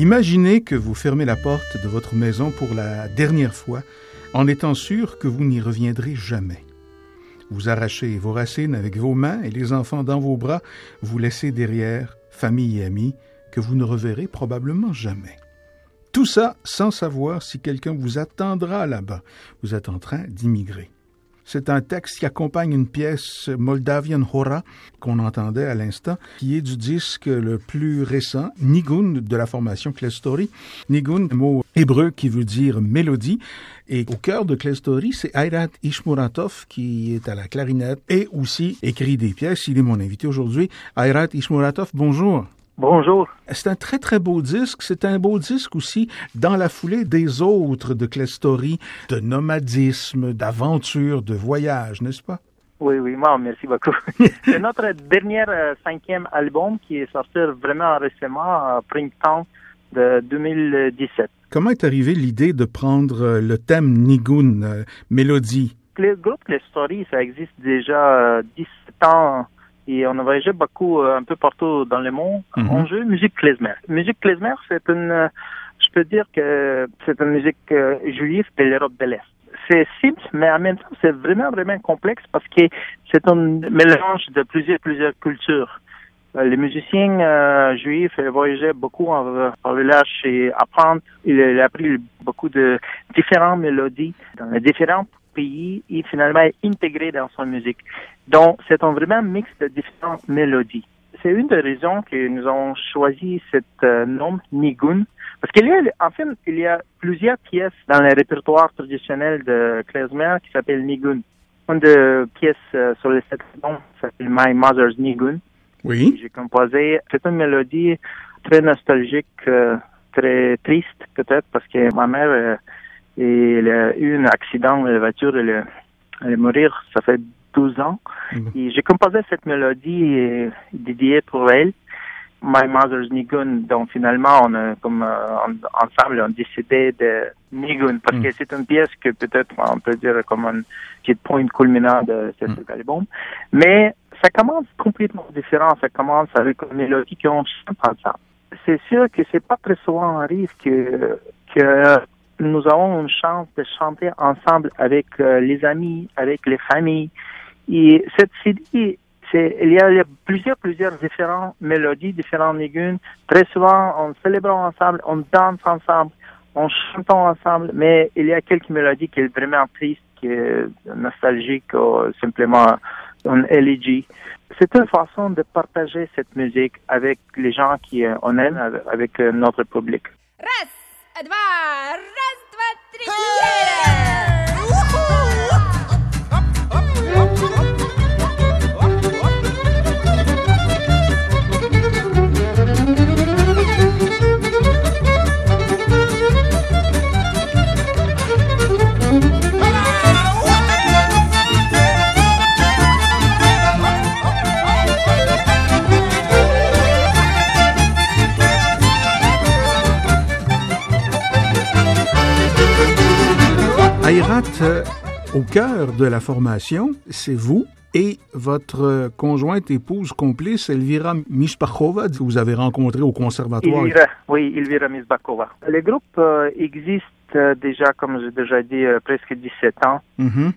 Imaginez que vous fermez la porte de votre maison pour la dernière fois en étant sûr que vous n'y reviendrez jamais. Vous arrachez vos racines avec vos mains et les enfants dans vos bras, vous laissez derrière famille et amis que vous ne reverrez probablement jamais. Tout ça sans savoir si quelqu'un vous attendra là-bas. Vous êtes en train d'immigrer. C'est un texte qui accompagne une pièce Moldavian Hora qu'on entendait à l'instant, qui est du disque le plus récent, Nigun, de la formation Klestory. Nigun, mot hébreu qui veut dire mélodie. Et au cœur de Klestory, c'est Ayrat Ishmuratov qui est à la clarinette et aussi écrit des pièces. Il est mon invité aujourd'hui. Ayrat Ishmuratov, bonjour. Bonjour. C'est un très, très beau disque. C'est un beau disque aussi dans la foulée des autres de Clestory, de nomadisme, d'aventure, de voyage, n'est-ce pas? Oui, oui, moi, merci beaucoup. C'est notre dernier euh, cinquième album qui est sorti vraiment récemment, euh, printemps de 2017. Comment est arrivée l'idée de prendre euh, le thème Nigun, mélodie? Le groupe Clestory, ça existe déjà 17 ans et on a voyagé beaucoup euh, un peu partout dans le monde. Mhm. On joue musique klezmer. Musique klezmer, c'est une, euh, je peux dire que c'est une musique euh, juive de l'Europe de l'Est. C'est simple, mais en même temps, c'est vraiment, vraiment complexe parce que c'est un mélange de plusieurs, plusieurs cultures. Les musiciens juifs voyageaient beaucoup en, en village et apprendre. Il a appris beaucoup de différentes mélodies dans les différentes pays et finalement intégré dans son musique. Donc, c'est un vraiment mix de différentes mélodies. C'est une des raisons que nous avons choisi cet euh, nom Nigun, parce qu'il y a, en fait, il y a plusieurs pièces dans le répertoire traditionnel de klezmer qui s'appelle Nigun. Une des pièces euh, sur les sept albums s'appelle My Mother's Nigun. Oui. J'ai composé. C'est une mélodie très nostalgique, euh, très triste peut-être, parce que ma mère et il a eu un accident, la voiture, elle, est mourir, ça fait 12 ans. Mhm. Et j'ai composé cette mélodie dédiée pour elle. My Mother's Nigun. Donc finalement, on a, comme euh, ensemble, on a décidé de Nigun parce mhm. que c'est une pièce que peut-être on peut dire comme un petit point culminant de cet mhm. album. Mais ça commence complètement différent. Ça commence avec une mélodie qu'on chante ensemble. C'est sûr que c'est pas très souvent arrive que que nous avons une chance de chanter ensemble avec euh, les amis, avec les familles. Et cette CD, il y a plusieurs, plusieurs différentes mélodies, différents légumes. Très souvent, on célèbre ensemble, on danse ensemble, on chante ensemble, mais il y a quelques mélodies qui sont vraiment tristes, qui sont nostalgiques ou simplement une élégie. C'est une façon de partager cette musique avec les gens qu'on euh, aime, avec euh, notre public. Reste, hey! Euh, au cœur de la formation, c'est vous et votre conjointe épouse complice, Elvira Mishbachova, que vous avez rencontré au conservatoire. oui, Elvira Mishbachova. Le groupe euh, existe euh, déjà, comme j'ai déjà dit, presque 17 ans. Mm-hmm.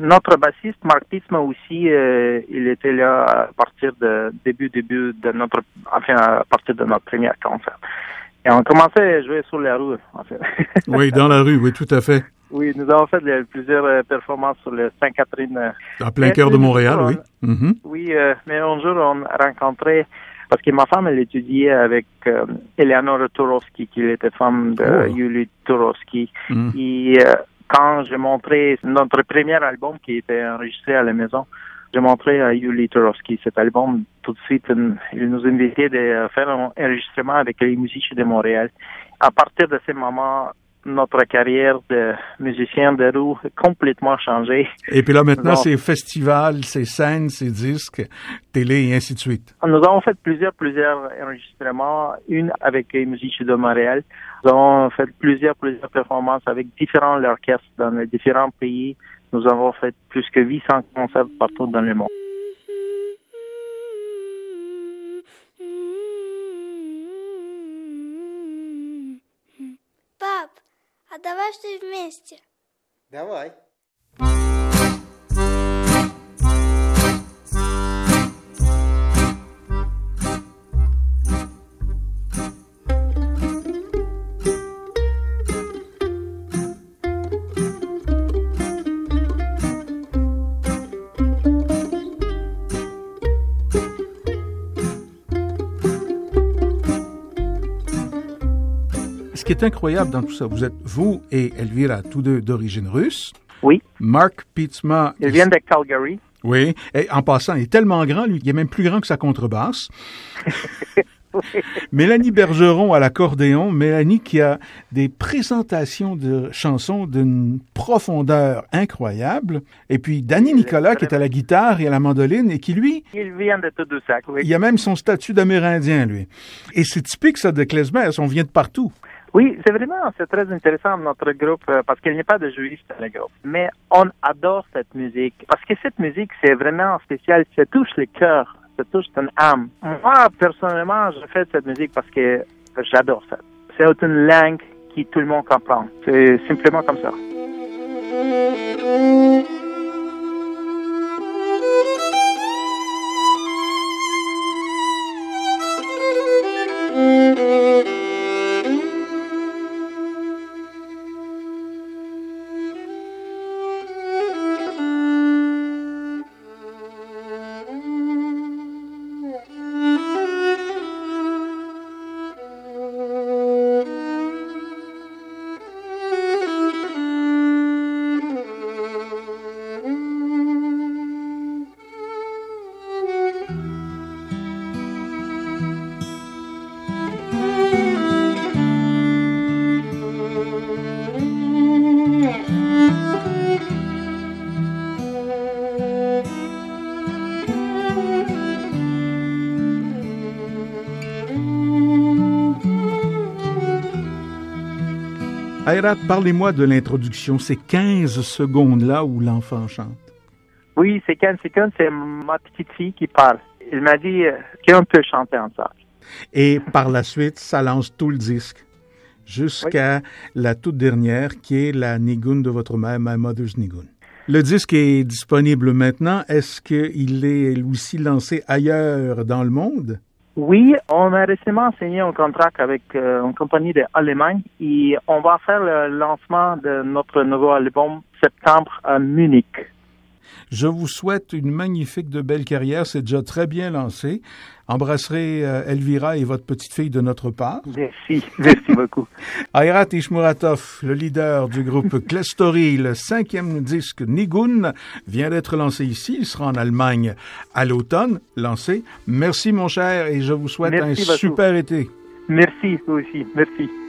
Notre bassiste, Marc Pisma aussi, il était là à partir de début, début de notre, enfin, à partir de notre premier concert. Et on commençait à jouer sur la rue, en fait. oui, dans la rue, oui, tout à fait. Oui, nous avons fait plusieurs euh, performances sur le Sainte-Catherine. Euh. En plein cœur de Montréal, oui. Mm-hmm. Oui, euh, mais un jour, on a rencontré, parce que ma femme, elle étudiait avec Eleanor Turovsky, qui était femme de oh. Yuli Turovsky. Mm. Et quand j'ai montré notre premier album qui était enregistré à la maison, j'ai montré à Yuli Turovsky cet album. Tout de suite, il nous invitait de faire un enregistrement avec les musiciens de Montréal. À partir de ce moment, notre carrière de musicien de roue complètement changé. Et puis là, maintenant, c'est festivals, c'est scènes, c'est disques, télé et ainsi de suite. Nous avons fait plusieurs, plusieurs enregistrements, une avec les musiciens de Montréal. Nous avons fait plusieurs, plusieurs performances avec différents orchestres dans les différents pays. Nous avons fait plus que 800 concerts partout dans le monde. Пап, а давай что вместе? Давай. Qui est incroyable dans tout ça, vous êtes, vous et Elvira, tous deux d'origine russe. Oui, Mark Pietzma. il vient de Calgary. Oui. Et en passant, il est tellement grand, lui, il est même plus grand que sa contrebasse. Mélanie Bergeron à l'accordéon. Mélanie qui a des présentations de chansons d'une profondeur incroyable. Et puis Danny Nicolas qui est à la guitare et à la mandoline et qui, lui, Il vient de Tadoussac, oui. il a même son statut d'Amérindien, lui. Et c'est typique, ça, de Klezmer. On vient de partout. Oui, c'est vraiment, c'est très intéressant notre groupe euh, parce qu'il n'y a pas de juristes dans le groupe. Mais on adore cette musique parce que cette musique, c'est vraiment spécial. Ça touche le cœur, ça touche ton âme. Moi, personnellement, je fais cette musique parce que j'adore ça. C'est une langue qui tout le monde comprend. C'est simplement comme ça. Ayrat, parlez-moi de l'introduction, ces 15 secondes-là où l'enfant chante. Oui, c'est 15 secondes, c'est ma petite fille qui parle. Il m'a dit euh, qu'on peut chanter ensemble. Et par la suite, ça lance tout le disque jusqu'à la toute dernière qui est la Nigun de votre mère, My Mother's Nigun. Le disque est disponible maintenant. Est-ce qu'il est aussi lancé ailleurs dans le monde? Oui, on a récemment signé un contrat avec euh, une compagnie d'Allemagne et on va faire le lancement de notre nouveau album septembre à Munich. Je vous souhaite une magnifique de belle carrière. C'est déjà très bien lancé. Embrasserez euh, Elvira et votre petite fille de notre part. Merci, merci beaucoup. Ayrat Ishmuratov, le leader du groupe Klestory, le cinquième disque Nigun, vient d'être lancé ici. Il sera en Allemagne à l'automne, lancé. Merci mon cher et je vous souhaite Merci un beaucoup. super été. Merci vous aussi, merci.